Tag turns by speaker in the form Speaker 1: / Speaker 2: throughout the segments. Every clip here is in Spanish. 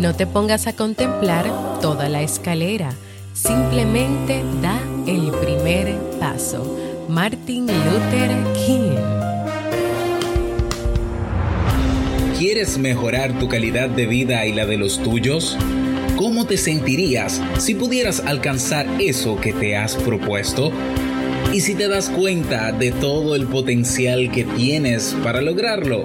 Speaker 1: No te pongas a contemplar toda la escalera, simplemente da el primer paso. Martin Luther King.
Speaker 2: ¿Quieres mejorar tu calidad de vida y la de los tuyos? ¿Cómo te sentirías si pudieras alcanzar eso que te has propuesto? ¿Y si te das cuenta de todo el potencial que tienes para lograrlo?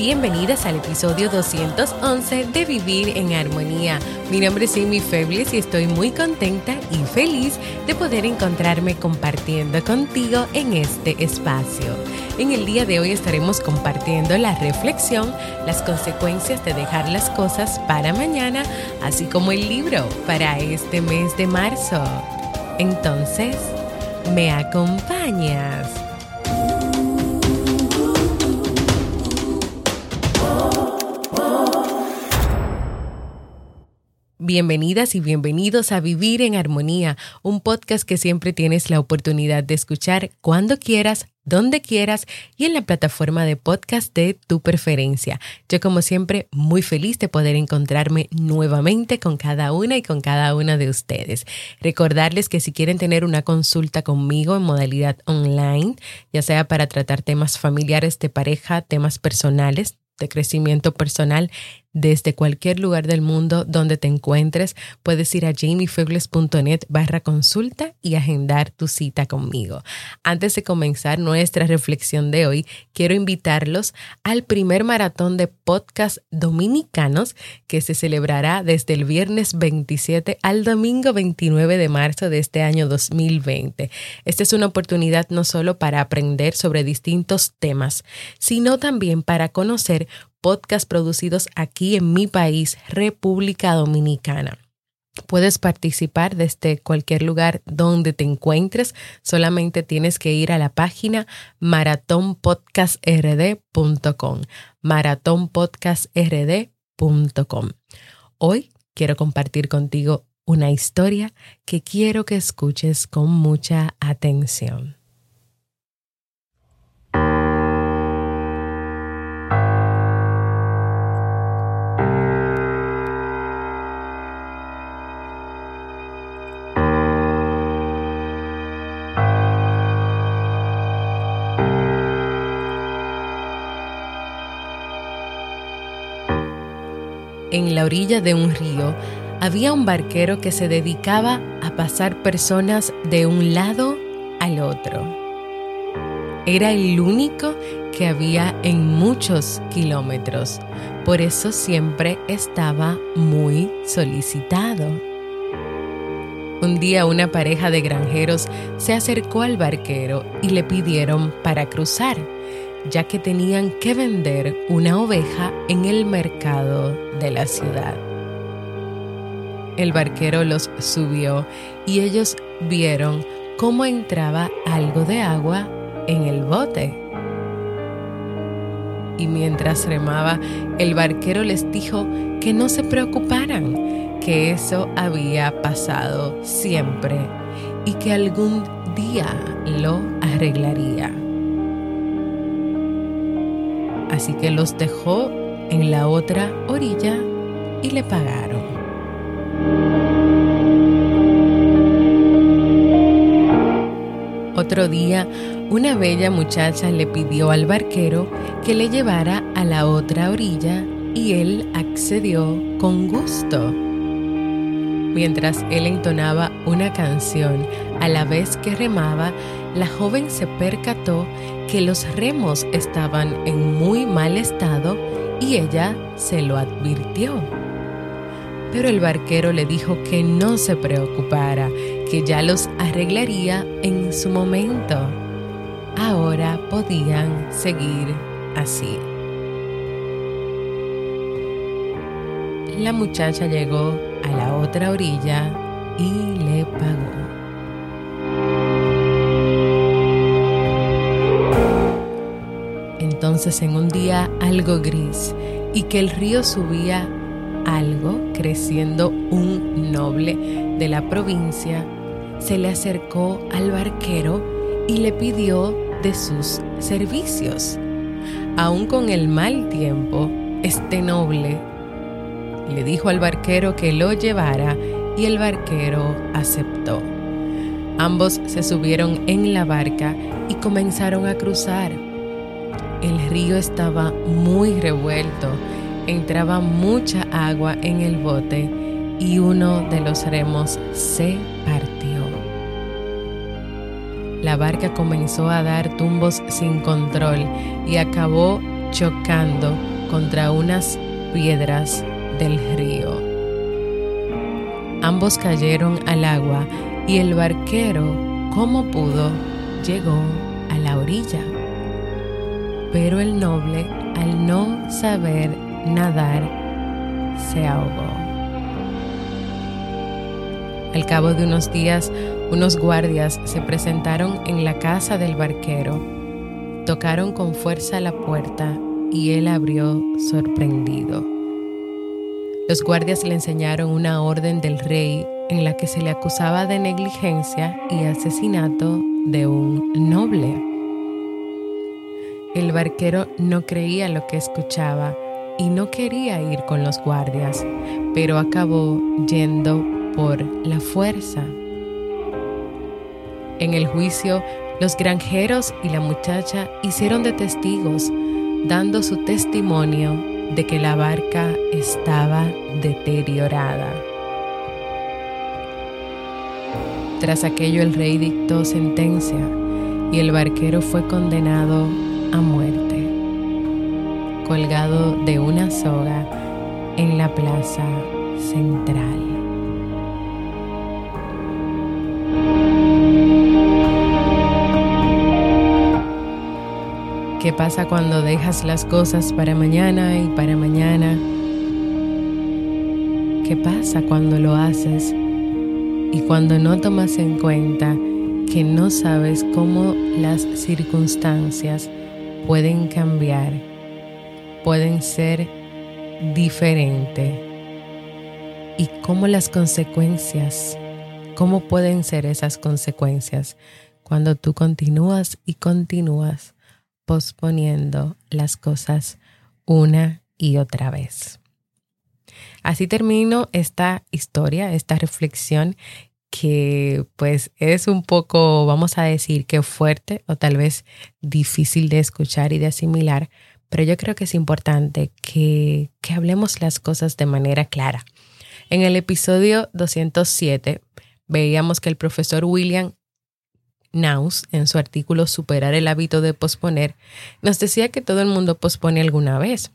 Speaker 1: Bienvenidas al episodio 211 de Vivir en Armonía. Mi nombre es Amy Febles y estoy muy contenta y feliz de poder encontrarme compartiendo contigo en este espacio. En el día de hoy estaremos compartiendo la reflexión, las consecuencias de dejar las cosas para mañana, así como el libro para este mes de marzo. Entonces, ¿me acompañas? Bienvenidas y bienvenidos a Vivir en Armonía, un podcast que siempre tienes la oportunidad de escuchar cuando quieras, donde quieras y en la plataforma de podcast de tu preferencia. Yo como siempre muy feliz de poder encontrarme nuevamente con cada una y con cada una de ustedes. Recordarles que si quieren tener una consulta conmigo en modalidad online, ya sea para tratar temas familiares de pareja, temas personales, de crecimiento personal, desde cualquier lugar del mundo donde te encuentres, puedes ir a jamiefebles.net barra consulta y agendar tu cita conmigo. Antes de comenzar nuestra reflexión de hoy, quiero invitarlos al primer maratón de podcast dominicanos que se celebrará desde el viernes 27 al domingo 29 de marzo de este año 2020. Esta es una oportunidad no solo para aprender sobre distintos temas, sino también para conocer podcast producidos aquí en mi país, República Dominicana. Puedes participar desde cualquier lugar donde te encuentres. Solamente tienes que ir a la página maratonpodcastrd.com. Maratonpodcastrd.com. Hoy quiero compartir contigo una historia que quiero que escuches con mucha atención. En la orilla de un río había un barquero que se dedicaba a pasar personas de un lado al otro. Era el único que había en muchos kilómetros, por eso siempre estaba muy solicitado. Un día una pareja de granjeros se acercó al barquero y le pidieron para cruzar ya que tenían que vender una oveja en el mercado de la ciudad. El barquero los subió y ellos vieron cómo entraba algo de agua en el bote. Y mientras remaba, el barquero les dijo que no se preocuparan, que eso había pasado siempre y que algún día lo arreglaría así que los dejó en la otra orilla y le pagaron. Otro día, una bella muchacha le pidió al barquero que le llevara a la otra orilla y él accedió con gusto. Mientras él entonaba una canción a la vez que remaba, la joven se percató que los remos estaban en muy mal estado y ella se lo advirtió. Pero el barquero le dijo que no se preocupara, que ya los arreglaría en su momento. Ahora podían seguir así. La muchacha llegó a la otra orilla y le pagó. Entonces en un día algo gris y que el río subía algo, creciendo un noble de la provincia, se le acercó al barquero y le pidió de sus servicios. Aún con el mal tiempo, este noble le dijo al barquero que lo llevara y el barquero aceptó. Ambos se subieron en la barca y comenzaron a cruzar. El río estaba muy revuelto, entraba mucha agua en el bote y uno de los remos se partió. La barca comenzó a dar tumbos sin control y acabó chocando contra unas piedras del río. Ambos cayeron al agua y el barquero, como pudo, llegó a la orilla. Pero el noble, al no saber nadar, se ahogó. Al cabo de unos días, unos guardias se presentaron en la casa del barquero, tocaron con fuerza la puerta y él abrió sorprendido. Los guardias le enseñaron una orden del rey en la que se le acusaba de negligencia y asesinato de un noble. El barquero no creía lo que escuchaba y no quería ir con los guardias, pero acabó yendo por la fuerza. En el juicio, los granjeros y la muchacha hicieron de testigos, dando su testimonio de que la barca estaba deteriorada. Tras aquello el rey dictó sentencia y el barquero fue condenado a muerte, colgado de una soga en la plaza central. ¿Qué pasa cuando dejas las cosas para mañana y para mañana? ¿Qué pasa cuando lo haces y cuando no tomas en cuenta que no sabes cómo las circunstancias pueden cambiar, pueden ser diferentes y cómo las consecuencias, cómo pueden ser esas consecuencias cuando tú continúas y continúas posponiendo las cosas una y otra vez. Así termino esta historia, esta reflexión que pues es un poco, vamos a decir que fuerte o tal vez difícil de escuchar y de asimilar, pero yo creo que es importante que, que hablemos las cosas de manera clara. En el episodio 207 veíamos que el profesor William Naus, en su artículo Superar el hábito de posponer, nos decía que todo el mundo pospone alguna vez,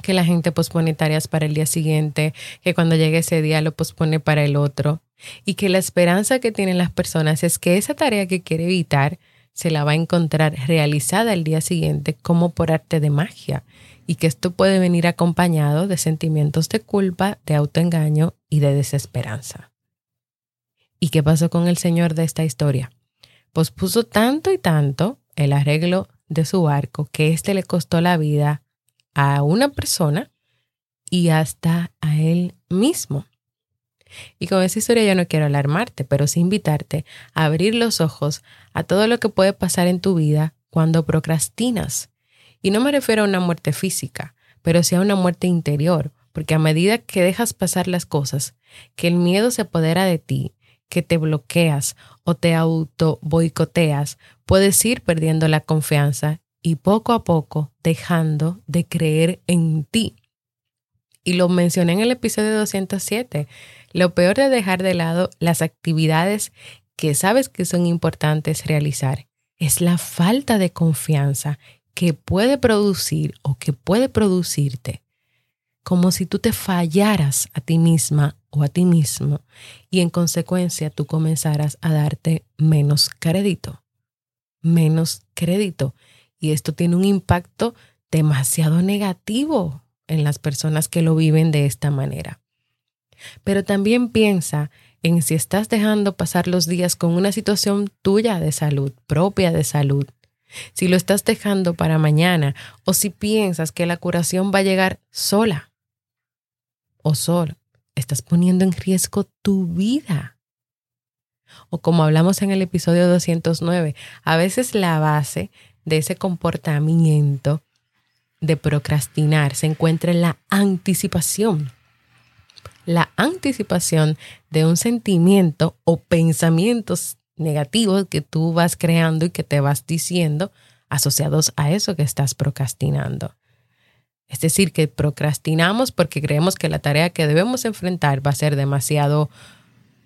Speaker 1: que la gente pospone tareas para el día siguiente, que cuando llegue ese día lo pospone para el otro, y que la esperanza que tienen las personas es que esa tarea que quiere evitar se la va a encontrar realizada el día siguiente como por arte de magia, y que esto puede venir acompañado de sentimientos de culpa, de autoengaño y de desesperanza. ¿Y qué pasó con el señor de esta historia? Pospuso tanto y tanto el arreglo de su barco que éste le costó la vida a una persona y hasta a él mismo. Y con esa historia yo no quiero alarmarte, pero sí invitarte a abrir los ojos a todo lo que puede pasar en tu vida cuando procrastinas. Y no me refiero a una muerte física, pero sí a una muerte interior, porque a medida que dejas pasar las cosas, que el miedo se apodera de ti, que te bloqueas o te auto boicoteas, puedes ir perdiendo la confianza y poco a poco dejando de creer en ti. Y lo mencioné en el episodio 207. Lo peor de dejar de lado las actividades que sabes que son importantes realizar es la falta de confianza que puede producir o que puede producirte, como si tú te fallaras a ti misma o a ti mismo y en consecuencia tú comenzaras a darte menos crédito, menos crédito. Y esto tiene un impacto demasiado negativo en las personas que lo viven de esta manera. Pero también piensa en si estás dejando pasar los días con una situación tuya de salud, propia de salud, si lo estás dejando para mañana o si piensas que la curación va a llegar sola o solo, estás poniendo en riesgo tu vida. O como hablamos en el episodio 209, a veces la base de ese comportamiento de procrastinar se encuentra en la anticipación la anticipación de un sentimiento o pensamientos negativos que tú vas creando y que te vas diciendo asociados a eso que estás procrastinando. Es decir, que procrastinamos porque creemos que la tarea que debemos enfrentar va a ser demasiado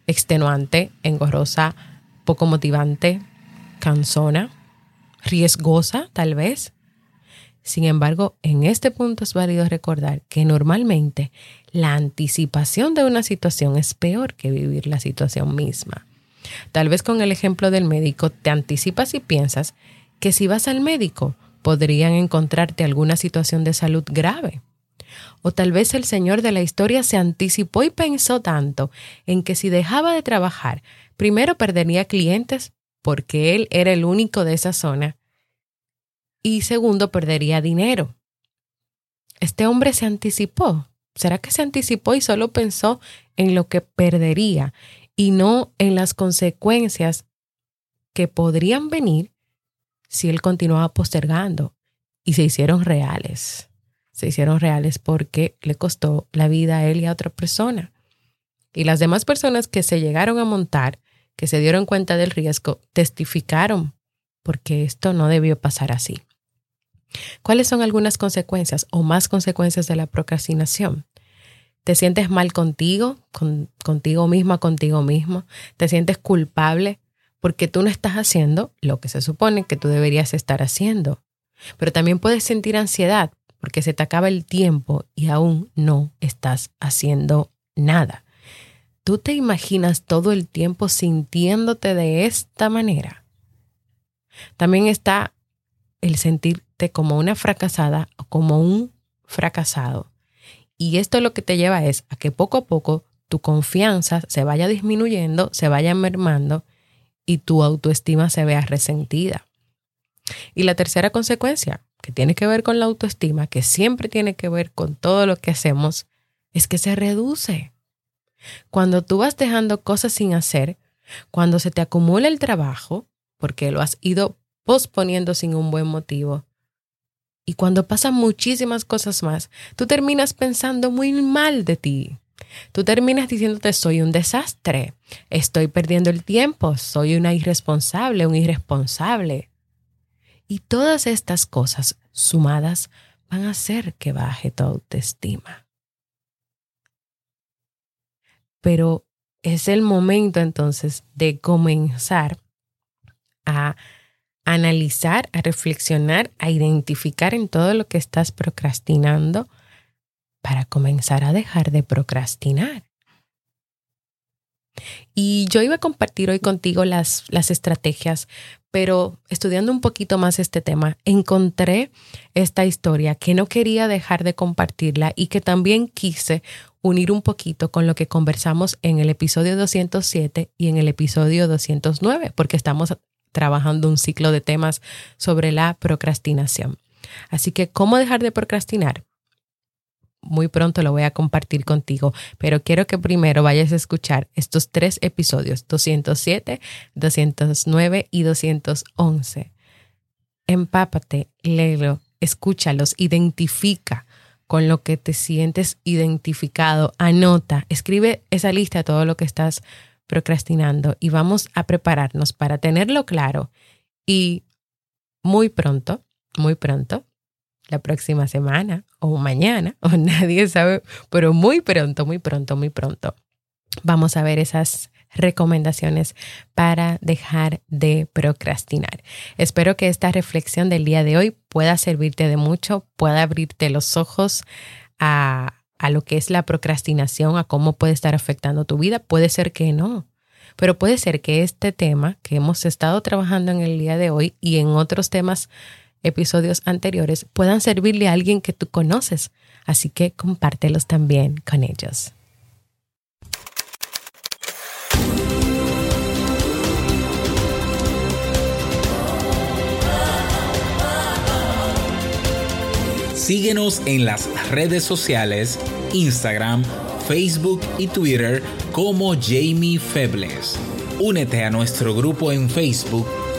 Speaker 1: extenuante, engorrosa, poco motivante, cansona, riesgosa tal vez. Sin embargo, en este punto es válido recordar que normalmente la anticipación de una situación es peor que vivir la situación misma. Tal vez con el ejemplo del médico te anticipas y piensas que si vas al médico podrían encontrarte alguna situación de salud grave. O tal vez el señor de la historia se anticipó y pensó tanto en que si dejaba de trabajar, primero perdería clientes porque él era el único de esa zona y segundo, perdería dinero. Este hombre se anticipó. ¿Será que se anticipó y solo pensó en lo que perdería y no en las consecuencias que podrían venir si él continuaba postergando? Y se hicieron reales. Se hicieron reales porque le costó la vida a él y a otra persona. Y las demás personas que se llegaron a montar, que se dieron cuenta del riesgo, testificaron porque esto no debió pasar así. ¿Cuáles son algunas consecuencias o más consecuencias de la procrastinación? ¿Te sientes mal contigo, contigo misma, contigo mismo? ¿Te sientes culpable porque tú no estás haciendo lo que se supone que tú deberías estar haciendo? Pero también puedes sentir ansiedad porque se te acaba el tiempo y aún no estás haciendo nada. ¿Tú te imaginas todo el tiempo sintiéndote de esta manera? También está el sentirte como una fracasada o como un fracasado. Y esto lo que te lleva es a que poco a poco tu confianza se vaya disminuyendo, se vaya mermando y tu autoestima se vea resentida. Y la tercera consecuencia, que tiene que ver con la autoestima, que siempre tiene que ver con todo lo que hacemos, es que se reduce. Cuando tú vas dejando cosas sin hacer, cuando se te acumula el trabajo, porque lo has ido posponiendo sin un buen motivo. Y cuando pasan muchísimas cosas más, tú terminas pensando muy mal de ti. Tú terminas diciéndote soy un desastre, estoy perdiendo el tiempo, soy una irresponsable, un irresponsable. Y todas estas cosas sumadas van a hacer que baje tu autoestima. Pero es el momento entonces de comenzar a analizar, a reflexionar, a identificar en todo lo que estás procrastinando para comenzar a dejar de procrastinar. Y yo iba a compartir hoy contigo las, las estrategias, pero estudiando un poquito más este tema, encontré esta historia que no quería dejar de compartirla y que también quise unir un poquito con lo que conversamos en el episodio 207 y en el episodio 209, porque estamos trabajando un ciclo de temas sobre la procrastinación. Así que, ¿cómo dejar de procrastinar? Muy pronto lo voy a compartir contigo, pero quiero que primero vayas a escuchar estos tres episodios, 207, 209 y 211. Empápate, léelo, escúchalos, identifica con lo que te sientes identificado, anota, escribe esa lista todo lo que estás procrastinando y vamos a prepararnos para tenerlo claro y muy pronto, muy pronto, la próxima semana o mañana, o nadie sabe, pero muy pronto, muy pronto, muy pronto, vamos a ver esas recomendaciones para dejar de procrastinar. Espero que esta reflexión del día de hoy pueda servirte de mucho, pueda abrirte los ojos a, a lo que es la procrastinación, a cómo puede estar afectando tu vida. Puede ser que no, pero puede ser que este tema que hemos estado trabajando en el día de hoy y en otros temas, episodios anteriores, puedan servirle a alguien que tú conoces. Así que compártelos también con ellos.
Speaker 2: Síguenos en las redes sociales, Instagram, Facebook y Twitter como Jamie Febles. Únete a nuestro grupo en Facebook,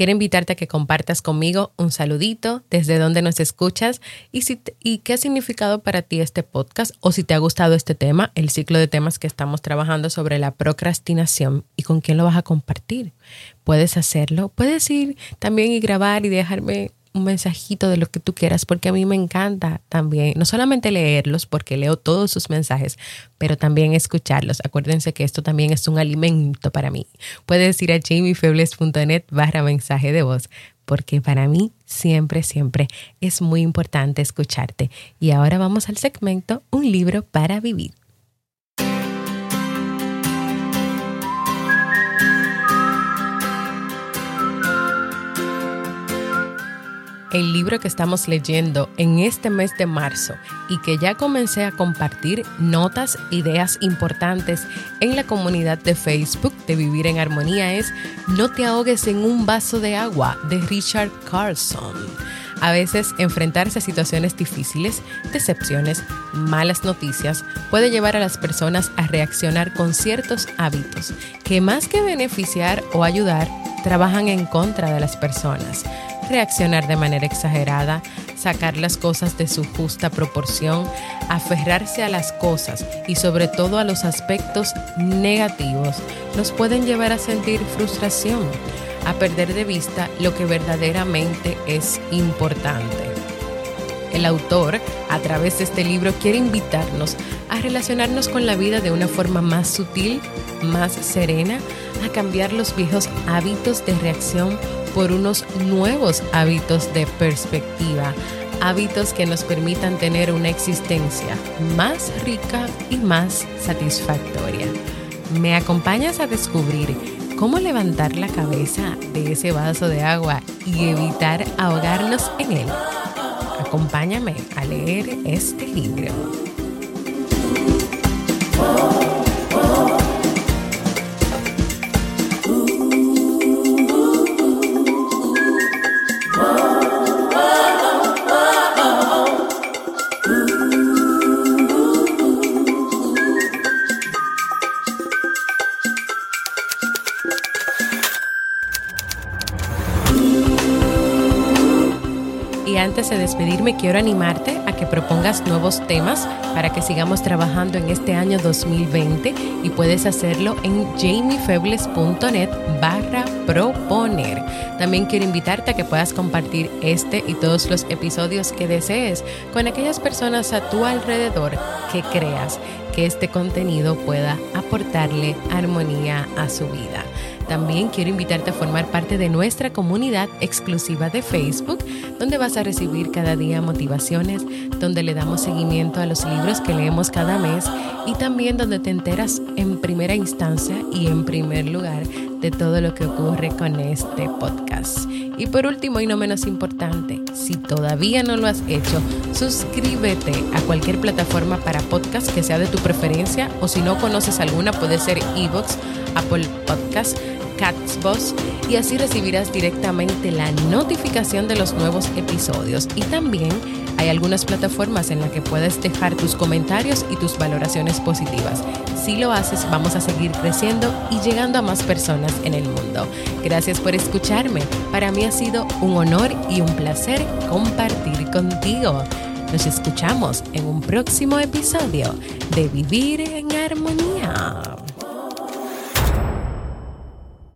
Speaker 1: Quiero invitarte a que compartas conmigo un saludito, desde dónde nos escuchas y, si y qué ha significado para ti este podcast o si te ha gustado este tema, el ciclo de temas que estamos trabajando sobre la procrastinación y con quién lo vas a compartir. Puedes hacerlo, puedes ir también y grabar y dejarme un mensajito de lo que tú quieras, porque a mí me encanta también, no solamente leerlos, porque leo todos sus mensajes, pero también escucharlos. Acuérdense que esto también es un alimento para mí. Puedes ir a jamiefebles.net barra mensaje de voz, porque para mí siempre, siempre es muy importante escucharte. Y ahora vamos al segmento Un libro para vivir. El libro que estamos leyendo en este mes de marzo y que ya comencé a compartir notas, ideas importantes en la comunidad de Facebook de Vivir en Armonía es No te ahogues en un vaso de agua de Richard Carlson. A veces enfrentarse a situaciones difíciles, decepciones, malas noticias puede llevar a las personas a reaccionar con ciertos hábitos que más que beneficiar o ayudar, trabajan en contra de las personas reaccionar de manera exagerada, sacar las cosas de su justa proporción, aferrarse a las cosas y sobre todo a los aspectos negativos nos pueden llevar a sentir frustración, a perder de vista lo que verdaderamente es importante. El autor, a través de este libro, quiere invitarnos a relacionarnos con la vida de una forma más sutil, más serena, a cambiar los viejos hábitos de reacción por unos nuevos hábitos de perspectiva, hábitos que nos permitan tener una existencia más rica y más satisfactoria. ¿Me acompañas a descubrir cómo levantar la cabeza de ese vaso de agua y evitar ahogarnos en él? Acompáñame a leer este libro. Antes de despedirme, quiero animarte a que propongas nuevos temas para que sigamos trabajando en este año 2020 y puedes hacerlo en jamiefebles.net barra proponer. También quiero invitarte a que puedas compartir este y todos los episodios que desees con aquellas personas a tu alrededor que creas que este contenido pueda aportarle armonía a su vida. También quiero invitarte a formar parte de nuestra comunidad exclusiva de Facebook, donde vas a recibir cada día motivaciones, donde le damos seguimiento a los libros que leemos cada mes y también donde te enteras en primera instancia y en primer lugar de todo lo que ocurre con este podcast. Y por último y no menos importante, si todavía no lo has hecho, suscríbete a cualquier plataforma para podcast que sea de tu preferencia o si no conoces alguna puede ser Evox, Apple Podcast Y así recibirás directamente la notificación de los nuevos episodios. Y también hay algunas plataformas en las que puedes dejar tus comentarios y tus valoraciones positivas. Si lo haces, vamos a seguir creciendo y llegando a más personas en el mundo. Gracias por escucharme. Para mí ha sido un honor y un placer compartir contigo. Nos escuchamos en un próximo episodio de Vivir en Armonía.